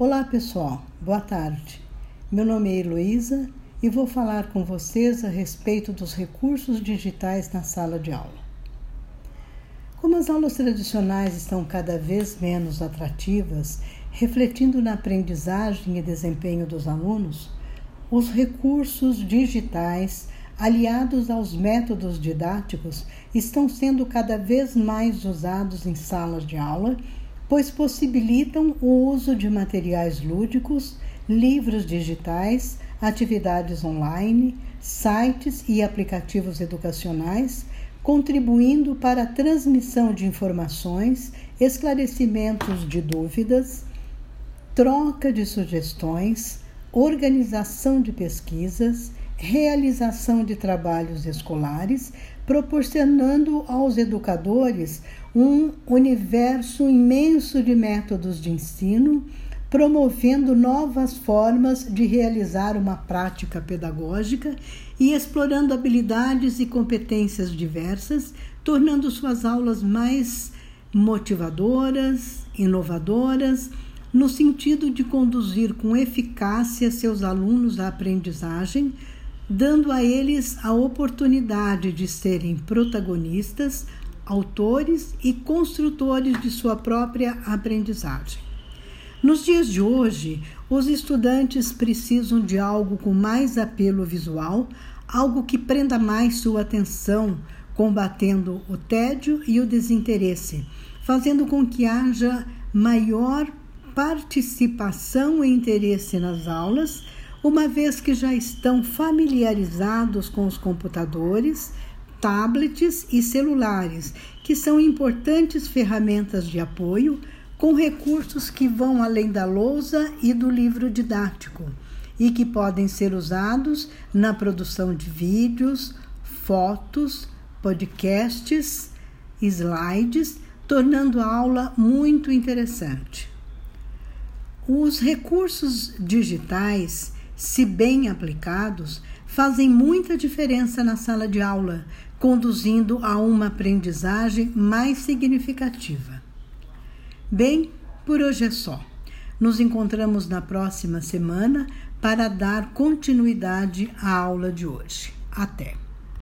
Olá pessoal, boa tarde. Meu nome é Heloísa e vou falar com vocês a respeito dos recursos digitais na sala de aula. Como as aulas tradicionais estão cada vez menos atrativas, refletindo na aprendizagem e desempenho dos alunos, os recursos digitais, aliados aos métodos didáticos, estão sendo cada vez mais usados em salas de aula pois possibilitam o uso de materiais lúdicos, livros digitais, atividades online, sites e aplicativos educacionais, contribuindo para a transmissão de informações, esclarecimentos de dúvidas, troca de sugestões, organização de pesquisas, realização de trabalhos escolares, proporcionando aos educadores um universo imenso de métodos de ensino, promovendo novas formas de realizar uma prática pedagógica e explorando habilidades e competências diversas, tornando suas aulas mais motivadoras, inovadoras, no sentido de conduzir com eficácia seus alunos à aprendizagem, dando a eles a oportunidade de serem protagonistas, autores e construtores de sua própria aprendizagem. Nos dias de hoje, os estudantes precisam de algo com mais apelo visual, algo que prenda mais sua atenção, combatendo o tédio e o desinteresse, fazendo com que haja maior participação e interesse nas aulas uma vez que já estão familiarizados com os computadores, tablets e celulares, que são importantes ferramentas de apoio com recursos que vão além da lousa e do livro didático e que podem ser usados na produção de vídeos, fotos, podcasts, slides, tornando a aula muito interessante. Os recursos digitais se bem aplicados, fazem muita diferença na sala de aula, conduzindo a uma aprendizagem mais significativa. Bem, por hoje é só. Nos encontramos na próxima semana para dar continuidade à aula de hoje. Até!